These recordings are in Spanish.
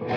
Hola,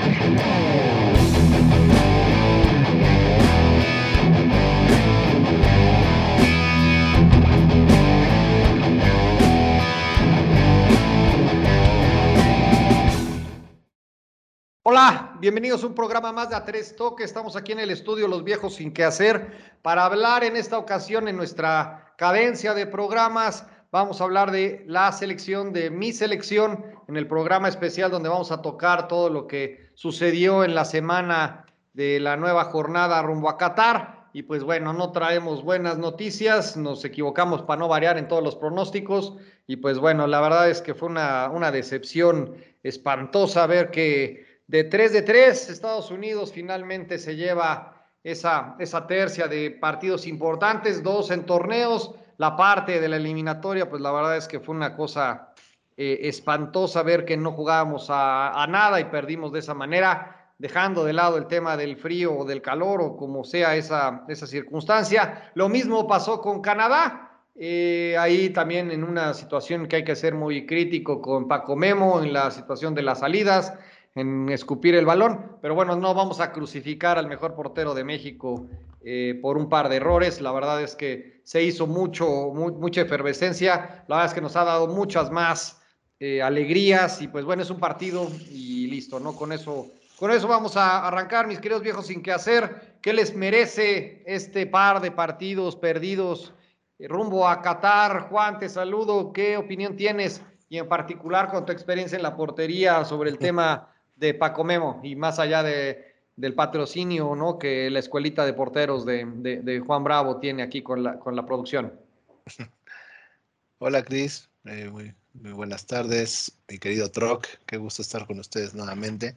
bienvenidos a un programa más de A Tres Toques. Estamos aquí en el estudio Los Viejos Sin Que Hacer para hablar en esta ocasión en nuestra cadencia de programas. Vamos a hablar de la selección, de mi selección, en el programa especial donde vamos a tocar todo lo que sucedió en la semana de la nueva jornada rumbo a Qatar. Y pues bueno, no traemos buenas noticias, nos equivocamos para no variar en todos los pronósticos. Y pues bueno, la verdad es que fue una, decepción espantosa ver que de 3 de 3, Estados Unidos finalmente se lleva esa, esa tercia de partidos importantes, dos en torneos, la parte de la eliminatoria, pues la verdad es que fue una cosa eh, espantosa ver que no jugábamos a, nada y perdimos de esa manera, dejando de lado el tema del frío o del calor o como sea esa, esa circunstancia. Lo mismo pasó con Canadá. Eh, ahí también en una situación que hay que ser muy crítico con Paco Memo, en la situación de las salidas en escupir el balón, pero bueno, no vamos a crucificar al mejor portero de México eh, por un par de errores. La verdad es que se hizo mucho, mucha efervescencia. La verdad es que nos ha dado muchas más eh, alegrías y pues bueno, es un partido y listo, ¿no? Con eso, con eso vamos a arrancar, mis queridos viejos, sin qué hacer. ¿Qué les merece este par de partidos perdidos eh, rumbo a Qatar? Juan, te saludo. ¿Qué opinión tienes? Y en particular con tu experiencia en la portería sobre el tema de Paco Memo y más allá de, del patrocinio ¿no? que la escuelita de porteros de, Juan Bravo tiene aquí con la, con la producción. Hola Cris, eh, muy, buenas tardes, mi querido Troc, qué gusto estar con ustedes nuevamente.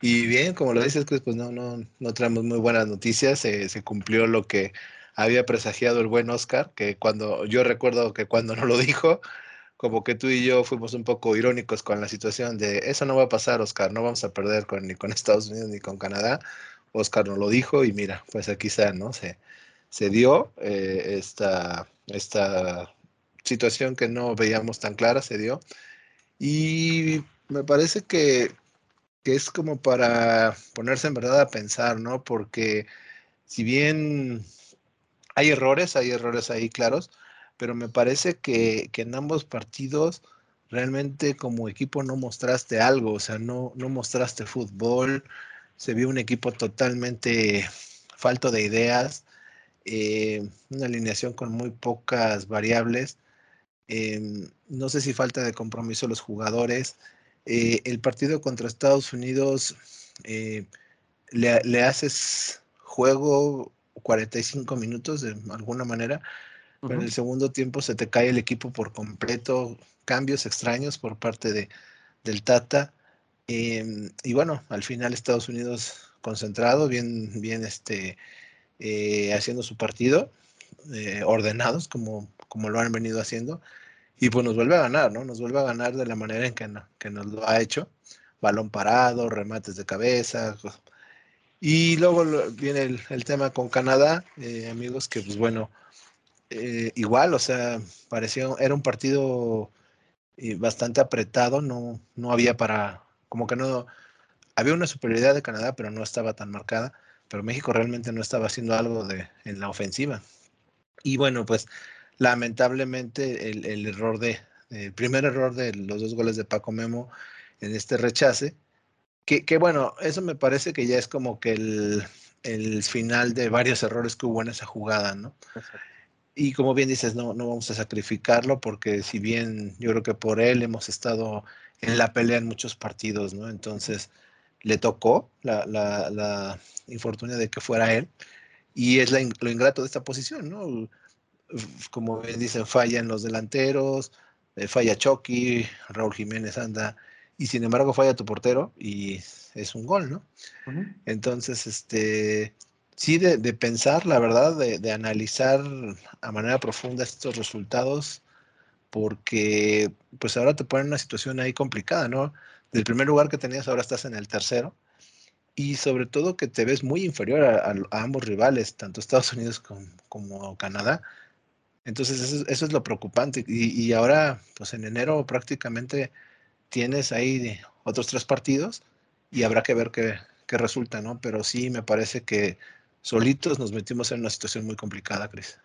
Y bien, como lo dices, Cris, pues no, no, no traemos muy buenas noticias, se cumplió lo que había presagiado el buen Oscar, que cuando yo recuerdo que cuando no lo dijo, como que tú y yo fuimos un poco irónicos con la situación de eso no va a pasar, Oscar, no vamos a perder con, ni con Estados Unidos ni con Canadá. Oscar nos lo dijo y mira, pues aquí está, ¿no? Se, se dio eh, esta, esta situación que no veíamos tan clara, se dio. Y me parece que, que es como para ponerse en verdad a pensar, ¿no? Porque si bien hay errores, hay errores ahí claros, pero me parece que, en ambos partidos realmente como equipo no mostraste algo, o sea, no, no mostraste fútbol, se vio un equipo totalmente falto de ideas, eh, una alineación con muy pocas variables, em, no sé si falta de compromiso los jugadores. Eh, el partido contra Estados Unidos eh, le, le, haces juego 45 minutos de alguna manera, pero en el segundo tiempo se te cae el equipo por completo, cambios extraños por parte de, del Tata. Em, y bueno, al final Estados Unidos concentrado, bien, bien este, eh, haciendo su partido, eh, ordenados como, como lo han venido haciendo. Y pues nos vuelve a ganar, ¿no? Nos vuelve a ganar de la manera en que, que nos lo ha hecho. Balón parado, remates de cabeza. Y luego viene el, el tema con Canadá, eh, amigos, que pues bueno, eh, igual, o sea, pareció, era un partido eh, bastante apretado, no, no había para, como que no, había una superioridad de Canadá, pero no estaba tan marcada, pero México realmente no estaba haciendo algo de, en la ofensiva. Y bueno, pues lamentablemente el, error de, el primer error de los dos goles de Paco Memo en este rechace, que, que bueno, eso me parece que ya es como que el, el final de varios errores que hubo en esa jugada, ¿no? Y como bien dices, no, no vamos a sacrificarlo porque si bien yo creo que por él hemos estado en la pelea en muchos partidos, ¿no? Entonces le tocó la, la, la infortunia de que fuera él y es lo ingrato de esta posición, ¿no? Como bien dicen, fallan los delanteros, eh, falla Chucky, Raúl Jiménez anda y sin embargo falla tu portero y es un gol, ¿no? Entonces, este, sí de, pensar, la verdad, de, analizar a manera profunda estos resultados, porque pues ahora te ponen una situación ahí complicada, ¿no? Del primer lugar que tenías ahora estás en el tercero y sobre todo que te ves muy inferior a, ambos rivales, tanto Estados Unidos como, Canadá. Entonces eso, es lo preocupante. Y, y, ahora, pues en enero prácticamente tienes ahí otros tres partidos y habrá que ver qué, qué resulta, ¿no? Pero sí me parece que solitos nos metimos en una situación muy complicada, Cris.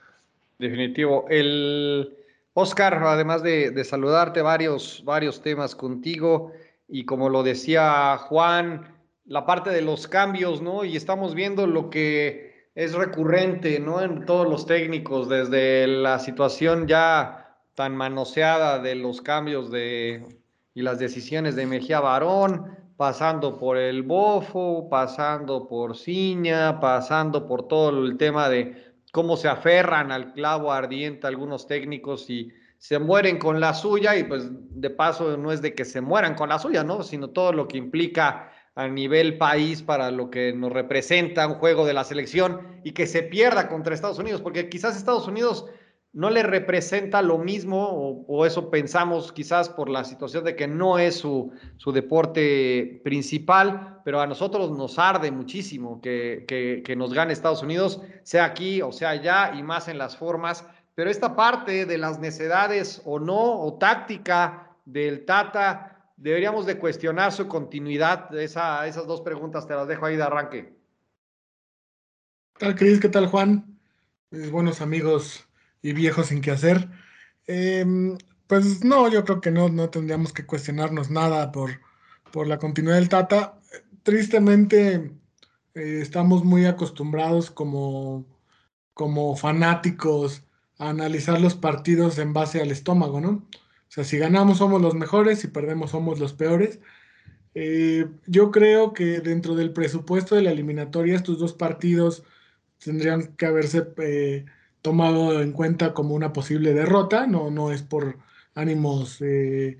Definitivo. El Oscar, además de, de, saludarte, varios, varios temas contigo y como lo decía Juan, la parte de los cambios, ¿no? Y estamos viendo lo que es recurrente, ¿no? En todos los técnicos, desde la situación ya tan manoseada de los cambios de y las decisiones de Mejía Barón, pasando por el Bofo, pasando por Ciña, pasando por todo el tema de cómo se aferran al clavo ardiente algunos técnicos y se mueren con la suya y pues de paso no es de que se mueran con la suya, ¿no? Sino todo lo que implica a nivel país para lo que nos representa un juego de la selección y que se pierda contra Estados Unidos, porque quizás Estados Unidos no le representa lo mismo, o, eso pensamos quizás por la situación de que no es su, su deporte principal, pero a nosotros nos arde muchísimo que, que, nos gane Estados Unidos, sea aquí o sea allá, y más en las formas. Pero esta parte de las necedades o no, o táctica del Tata, deberíamos de cuestionar su continuidad. Esa, esas dos preguntas te las dejo ahí de arranque. ¿Qué tal, Cris? ¿Qué tal, Juan? Mis buenos amigos y viejo sin qué hacer. Em, pues no, yo creo que no, no tendríamos que cuestionarnos nada por, por la continuidad del Tata. Tristemente, eh, estamos muy acostumbrados como, como fanáticos a analizar los partidos en base al estómago, ¿no? O sea, si ganamos somos los mejores, si perdemos somos los peores. Eh, yo creo que dentro del presupuesto de la eliminatoria estos dos partidos tendrían que haberse eh, tomado en cuenta como una posible derrota, no, no es por ánimos eh,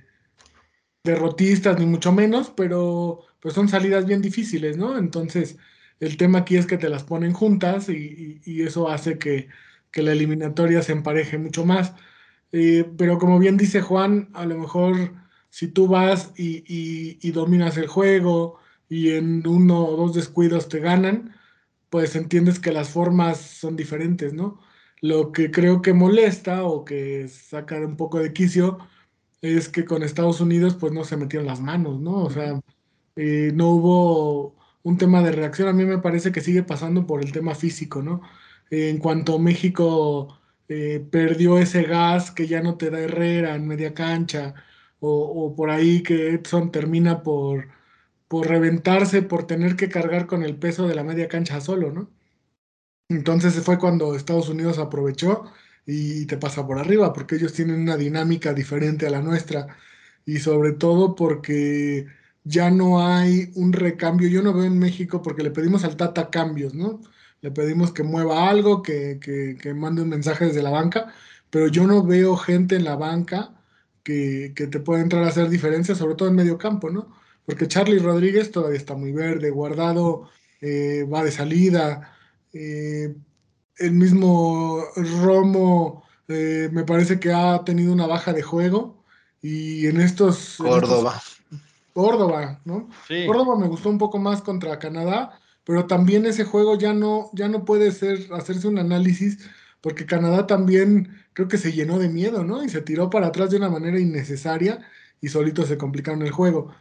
derrotistas ni mucho menos, pero pues son salidas bien difíciles, ¿no? Entonces, el tema aquí es que te las ponen juntas y, eso hace que, la eliminatoria se empareje mucho más. Eh, pero como bien dice Juan, a lo mejor si tú vas y, y, dominas el juego y en uno o dos descuidos te ganan, pues entiendes que las formas son diferentes, ¿no? Lo que creo que molesta o que saca un poco de quicio es que con Estados Unidos pues no se metieron las manos, ¿no? O sea, eh, no hubo un tema de reacción. A mí me parece que sigue pasando por el tema físico, ¿no? en cuanto México eh, perdió ese gas que ya no te da Herrera en media cancha, o, o por ahí que Edson termina por, por reventarse, por tener que cargar con el peso de la media cancha solo, ¿no? Entonces fue cuando Estados Unidos aprovechó y te pasa por arriba, porque ellos tienen una dinámica diferente a la nuestra y sobre todo porque ya no hay un recambio. Yo no veo en México porque le pedimos al Tata cambios, ¿no? Le pedimos que mueva algo, que, que, mande un mensaje desde la banca, pero yo no veo gente en la banca que, que te pueda entrar a hacer diferencias, sobre todo en medio campo, ¿no? Porque Charlie Rodríguez todavía está muy verde, guardado, eh, va de salida. Eh, el mismo Romo eh, me parece que ha tenido una baja de juego y en estos... Córdoba. Córdoba, ¿no? Córdoba me gustó un poco más contra Canadá, pero también ese juego ya no, ya no puede ser, hacerse un análisis porque Canadá también creo que se llenó de miedo, ¿no? Y se tiró para atrás de una manera innecesaria y solito se complicaron el juego.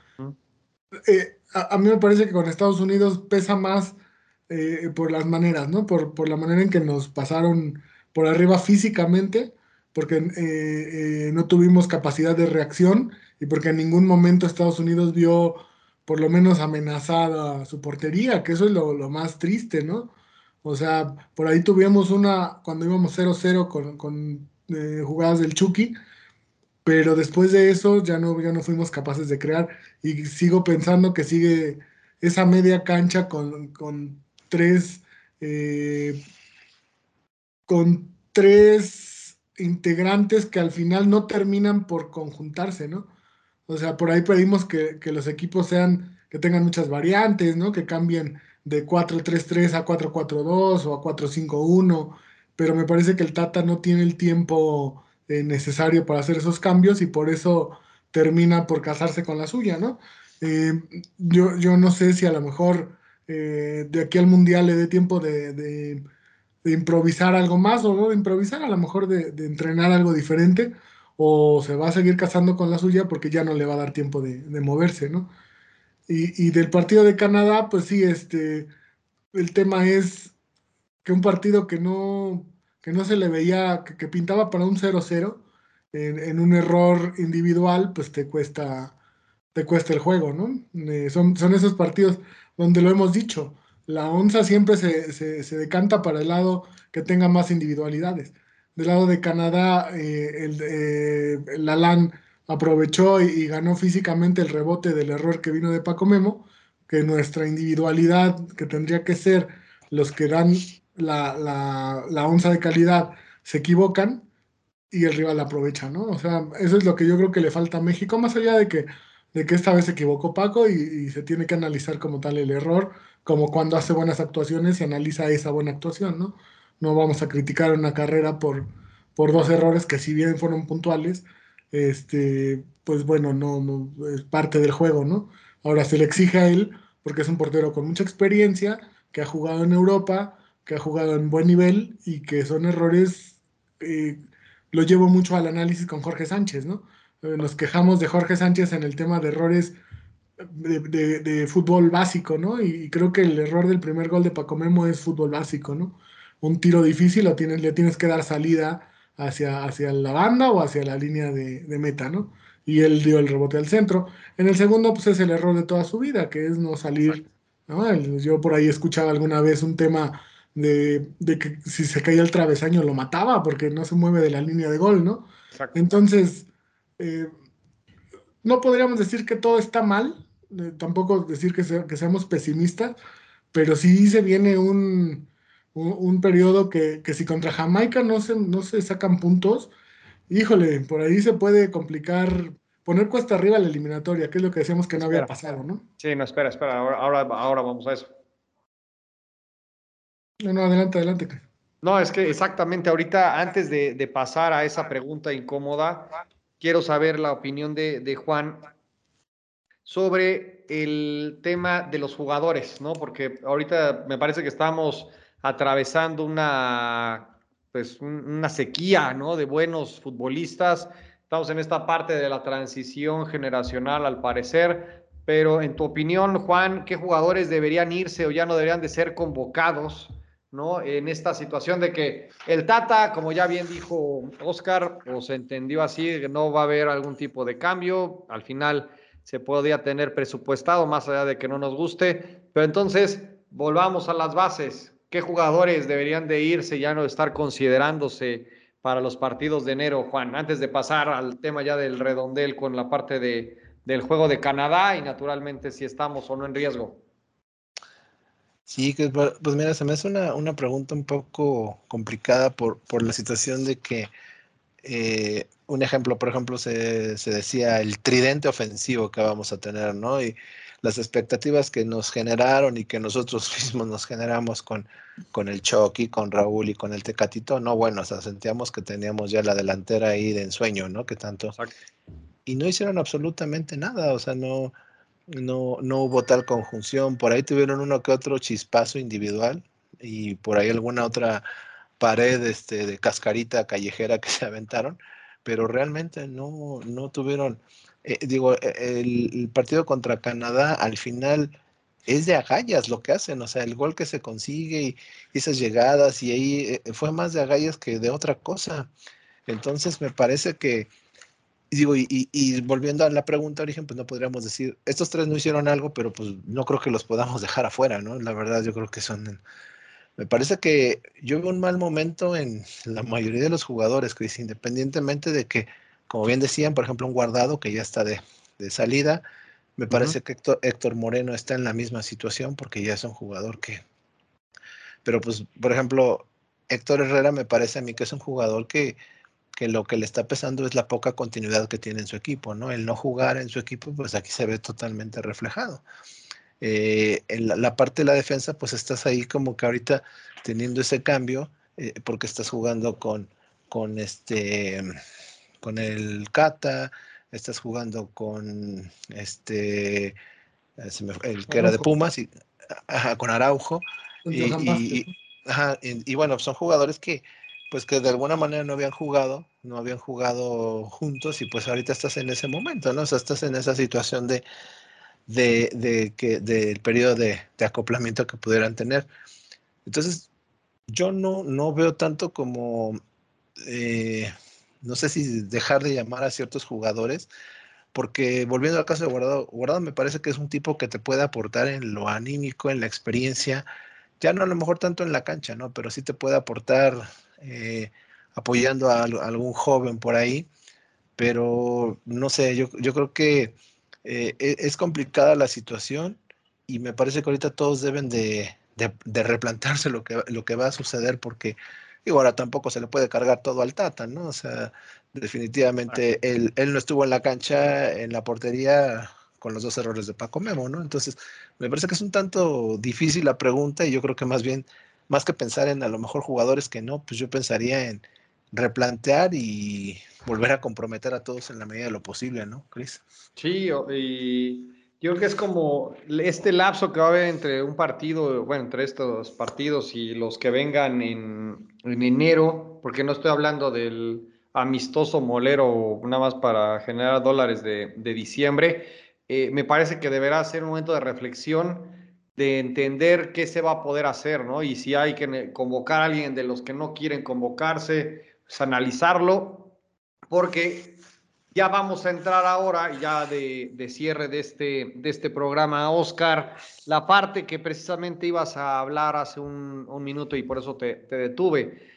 Eh, a, mí me parece que con Estados Unidos pesa más eh, por las maneras, ¿no? Por, por, la manera en que nos pasaron por arriba físicamente, porque eh, eh, no tuvimos capacidad de reacción y porque en ningún momento Estados Unidos vio por lo menos amenazada su portería, que eso es lo, lo más triste, ¿no? O sea, por ahí tuvimos una, cuando íbamos 0-0 con, con jugadas del Chucky, pero después de eso ya no, ya no fuimos capaces de crear y sigo pensando que sigue esa media cancha con, con tres, eh, con tres integrantes que al final no terminan por conjuntarse, ¿no? O sea, por ahí pedimos que, los equipos sean, que tengan muchas variantes, ¿no? Que cambien de 4-3-3 a 4-4-2 o a 4-5-1, pero me parece que el Tata no tiene el tiempo eh, necesario para hacer esos cambios y por eso termina por casarse con la suya, ¿no? Eh, yo, yo no sé si a lo mejor eh, de aquí al mundial le dé tiempo de, improvisar algo más o no de improvisar, a lo mejor de, entrenar algo diferente o se va a seguir casando con la suya porque ya no le va a dar tiempo de, moverse, ¿no? Y, del partido de Canadá, pues sí, este, el tema es que un partido que no, que no se le veía, que, pintaba para un 0-0, en, un error individual, pues te cuesta, te cuesta el juego, ¿no? Eh, son, son esos partidos donde lo hemos dicho, la onza siempre se, se, decanta para el lado que tenga más individualidades. Del lado de Canadá, eh, el, eh, LAN aprovechó y, ganó físicamente el rebote del error que vino de Paco Memo, que nuestra individualidad, que tendría que ser los que dan la, la, onza de calidad, se equivocan y el rival aprovecha, ¿no? O sea, eso es lo que yo creo que le falta a México, más allá de que, de que esta vez se equivocó Paco y, se tiene que analizar como tal el error como cuando hace buenas actuaciones y analiza esa buena actuación, ¿no? No vamos a criticar una carrera por, por dos errores que si bien fueron puntuales, este, pues bueno, no, no es parte del juego, ¿no? Ahora se le exige a él, porque es un portero con mucha experiencia, que ha jugado en Europa, que ha jugado en buen nivel y que son errores, eh, lo llevo mucho al análisis con Jorge Sánchez, ¿no? Eh, nos quejamos de Jorge Sánchez en el tema de errores de, fútbol básico, ¿no? Y creo que el error del primer gol de Paco Memo es fútbol básico, ¿no? Un tiro difícil lo tienes, le tienes que dar salida hacia, hacia la banda o hacia la línea de, meta, ¿no? Y él dio el rebote al centro. En el segundo, pues es el error de toda su vida, que es no salir, ¿no? Yo por ahí escuchaba alguna vez un tema de, que si se caía el travesaño lo mataba porque no se mueve de la línea de gol, ¿no? Entonces, eh, no podríamos decir que todo está mal, tampoco decir que, que, seamos pesimistas, pero sí se viene un, un, periodo que, que, si contra Jamaica no se, no se sacan puntos, híjole, por ahí se puede complicar, poner cuesta arriba la eliminatoria, que es lo que decíamos que no había pasado, ¿no? Sí, no, espera, espera, ahora, ahora, vamos a eso. No, no, adelante, adelante. No, es que exactamente ahorita, antes de, de pasar a esa pregunta incómoda, quiero saber la opinión de, Juan sobre el tema de los jugadores, ¿no? Porque ahorita me parece que estamos atravesando una, pues, una sequía, ¿no? De buenos futbolistas. Estamos en esta parte de la transición generacional, al parecer. Pero en tu opinión, Juan, ¿qué jugadores deberían irse o ya no deberían de ser convocados? ¿No? En esta situación de que el Tata, como ya bien dijo Oscar, o se entendió así, no va a haber algún tipo de cambio. Al final, se podía tener presupuestado, más allá de que no nos guste. Pero entonces, volvamos a las bases. ¿Qué jugadores deberían de irse, ya no estar considerándose para los partidos de enero, Juan? Antes de pasar al tema ya del redondel con la parte de, del juego de Canadá y naturalmente si estamos o no en riesgo. Sí, pues mira, se me hace una, una pregunta un poco complicada por, por la situación de que eh, un ejemplo, por ejemplo, se, decía el tridente ofensivo que vamos a tener, ¿no? Y las expectativas que nos generaron y que nosotros mismos nos generamos con, con el Chucky, con Raúl y con el Tecatito, no, bueno, o sea, sentíamos que teníamos ya la delantera ahí de ensueño, ¿no? Que tanto. Y no hicieron absolutamente nada, o sea, no, no, no hubo tal conjunción. Por ahí tuvieron uno que otro chispazo individual y por ahí alguna otra pared este, de cascarita callejera que se aventaron, pero realmente no, no tuvieron, eh, digo, e, el, partido contra Canadá al final es de agallas lo que hacen, o sea, el gol que se consigue y, esas llegadas y ahí eh, fue más de agallas que de otra cosa. Entonces me parece que, digo, y, y, volviendo a la pregunta origen, pues no podríamos decir, estos tres no hicieron algo, pero pues no creo que los podamos dejar afuera, ¿no? La verdad yo creo que son me parece que yo veo un mal momento en la mayoría de los jugadores, Chris, independientemente de que, como bien decían, por ejemplo, un guardado que ya está de, salida, me parece que Héctor, Moreno está en la misma situación porque ya es un jugador que... Pero pues, por ejemplo, Héctor Herrera me parece a mí que es un jugador que, que lo que le está pesando es la poca continuidad que tiene en su equipo, ¿no? El no jugar en su equipo, pues aquí se ve totalmente reflejado. Eh, en la, parte de la defensa, pues estás ahí como que ahorita teniendo ese cambio, eh, porque estás jugando con, con este, con el Cata, estás jugando con este, el que era de Pumas, y, con Araujo, y, y, bueno, son jugadores que, pues que de alguna manera no habían jugado, no habían jugado juntos y pues ahorita estás en ese momento, ¿no? O sea, estás en esa situación de, de, que, del periodo de, acoplamiento que pudieran tener. Entonces, yo no, no veo tanto como, eh, no sé si dejar de llamar a ciertos jugadores, porque volviendo al caso de Guardado, Guardado me parece que es un tipo que te puede aportar en lo anímico, en la experiencia, ya no a lo mejor tanto en la cancha, ¿no? Pero sí te puede aportar eh, apoyando a, algún joven por ahí, pero no sé, yo, yo creo que eh, e, es complicada la situación y me parece que ahorita todos deben de, de, replantarse lo que, lo que va a suceder porque digo, ahora tampoco se le puede cargar todo al Tata, ¿no? O sea, definitivamente él, él, no estuvo en la cancha, en la portería, con los dos errores de Paco Memo, ¿no? Entonces, me parece que es un tanto difícil la pregunta y yo creo que más bien, más que pensar en a lo mejor jugadores que no, pues yo pensaría en replantear y volver a comprometer a todos en la medida de lo posible, ¿no, Cris? Sí, y yo creo que es como este lapso que va a haber entre un partido, bueno, entre estos partidos y los que vengan en, enero, porque no estoy hablando del amistoso molero nada más para generar dólares de, diciembre, eh, me parece que deberá ser un momento de reflexión, de entender qué se va a poder hacer, ¿no? Y si hay que convocar a alguien de los que no quieren convocarse, pues, analizarlo, porque ya vamos a entrar ahora, ya de, cierre de este, de este programa, Oscar, la parte que precisamente ibas a hablar hace un, minuto y por eso te, te, detuve.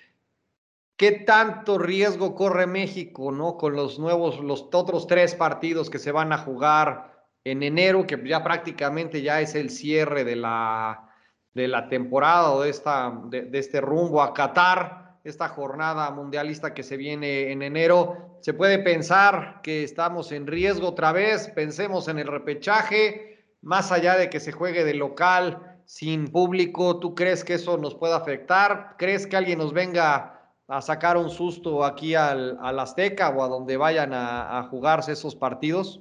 ¿Qué tanto riesgo corre México, no? Con los nuevos, los otros tres partidos que se van a jugar en enero, que ya prácticamente ya es el cierre de la, de la temporada o de, esta, de este rumbo a Qatar esta jornada mundialista que se viene en enero. Se puede pensar que estamos en riesgo otra vez, pensemos en el repechaje, más allá de que se juegue de local sin público, ¿tú crees que eso nos puede afectar? ¿Crees que alguien nos venga a sacar un susto aquí al, Azteca o a donde vayan a, jugarse esos partidos?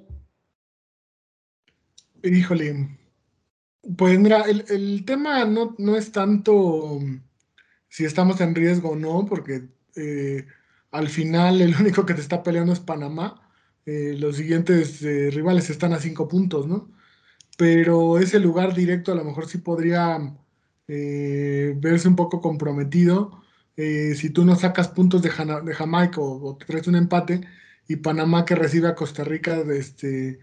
Híjole, pues mira, el, el tema no, no es tanto si estamos en riesgo o no, porque eh, al final el único que te está peleando es Panamá. Eh, los siguientes eh, rivales están a cinco puntos, ¿no? Pero ese lugar directo a lo mejor sí podría verse un poco comprometido. si tú no sacas puntos de, de Jamaica o, te traes un empate y Panamá que recibe a Costa Rica, este,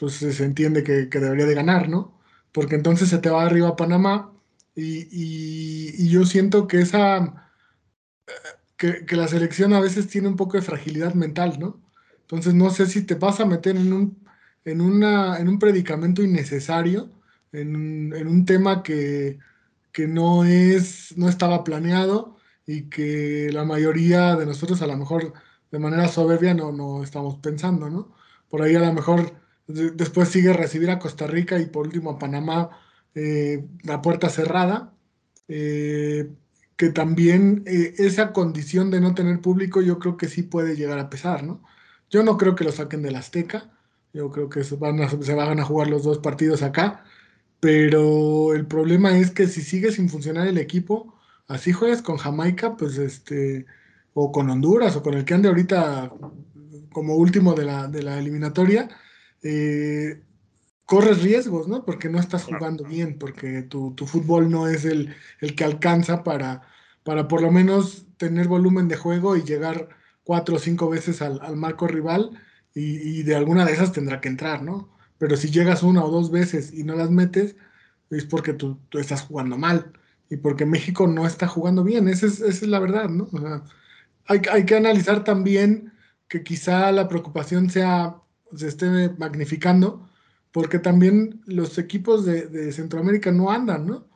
pues se entiende que, que debería de ganar, ¿no? Porque entonces se te va arriba Panamá y, yo siento que esa, que, la selección a veces tiene un poco de fragilidad mental, ¿no? Entonces no sé si te vas a meter en un, en una, en un predicamento innecesario, en, un tema que, no, es, no estaba planeado y que la mayoría de nosotros a lo mejor de manera soberbia no, no estamos pensando, ¿no? Por ahí a lo mejor después sigue recibir a Costa Rica y por último a Panamá eh, la puerta cerrada, eh, que también eh, esa condición de no tener público yo creo que sí puede llegar a pesar, ¿no? Yo no creo que lo saquen del Azteca, yo creo que se van, a, se van a jugar los dos partidos acá, pero el problema es que si sigue sin funcionar el equipo, así juegas con Jamaica, pues este, o con Honduras, o con el que ande ahorita como último de la, de la eliminatoria, eh, corres riesgos, ¿no? Porque no estás jugando bien, porque tu, fútbol no es el, el, que alcanza para, para por lo menos tener volumen de juego y llegar cuatro o cinco veces al, marco rival y, de alguna de esas tendrá que entrar, ¿no? Pero si llegas una o dos veces y no las metes, es porque tú, estás jugando mal y porque México no está jugando bien, esa es, esa es la verdad, ¿no? hay, hay que analizar también que quizá la preocupación sea, se esté magnificando, porque también los equipos de, Centroamérica no andan, ¿no?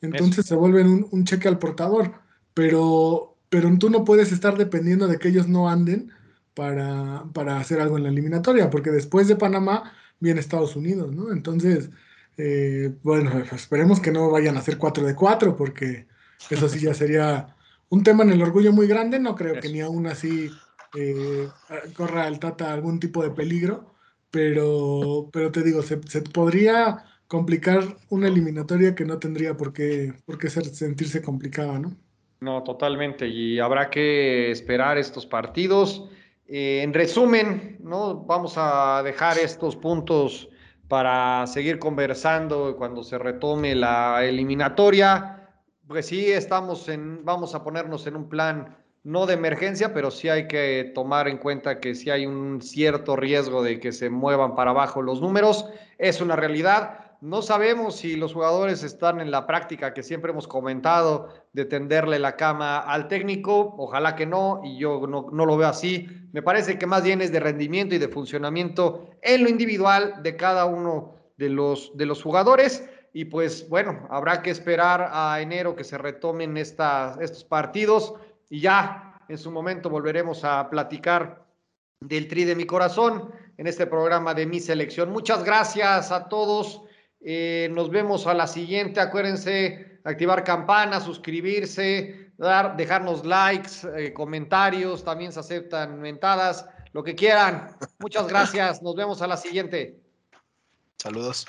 Entonces se vuelven un, cheque al portador, pero, pero tú no puedes estar dependiendo de que ellos no anden para, para hacer algo en la eliminatoria, porque después de Panamá viene Estados Unidos, ¿no? Entonces, eh, bueno, esperemos que no vayan a hacer 4 de 4, porque eso sí ya sería un tema en el orgullo muy grande, no creo que ni aún así eh, corra el Tata algún tipo de peligro, pero, pero te digo, se, podría complicar una eliminatoria que no tendría por qué, por qué sentirse complicada, ¿no? No, totalmente, y habrá que esperar estos partidos. Eh, en resumen, ¿no? Vamos a dejar estos puntos para seguir conversando cuando se retome la eliminatoria. Pues sí, estamos en, vamos a ponernos en un plan no de emergencia, pero sí hay que tomar en cuenta que sí hay un cierto riesgo de que se muevan para abajo los números. Es una realidad. No sabemos si los jugadores están en la práctica que siempre hemos comentado de tenderle la cama al técnico. Ojalá que no, y yo no, no, lo veo así. Me parece que más bien es de rendimiento y de funcionamiento en lo individual de cada uno de los, de los jugadores. Y pues bueno, habrá que esperar a enero que se retomen estos partidos y ya en su momento volveremos a platicar del tri de mi corazón en este programa de mi selección. Muchas gracias a todos. Eh, nos vemos a la siguiente. Acuérdense activar campana, suscribirse, dar, dejarnos likes, eh, comentarios. También se aceptan mentadas, lo que quieran. Muchas gracias. Nos vemos a la siguiente. Saludos.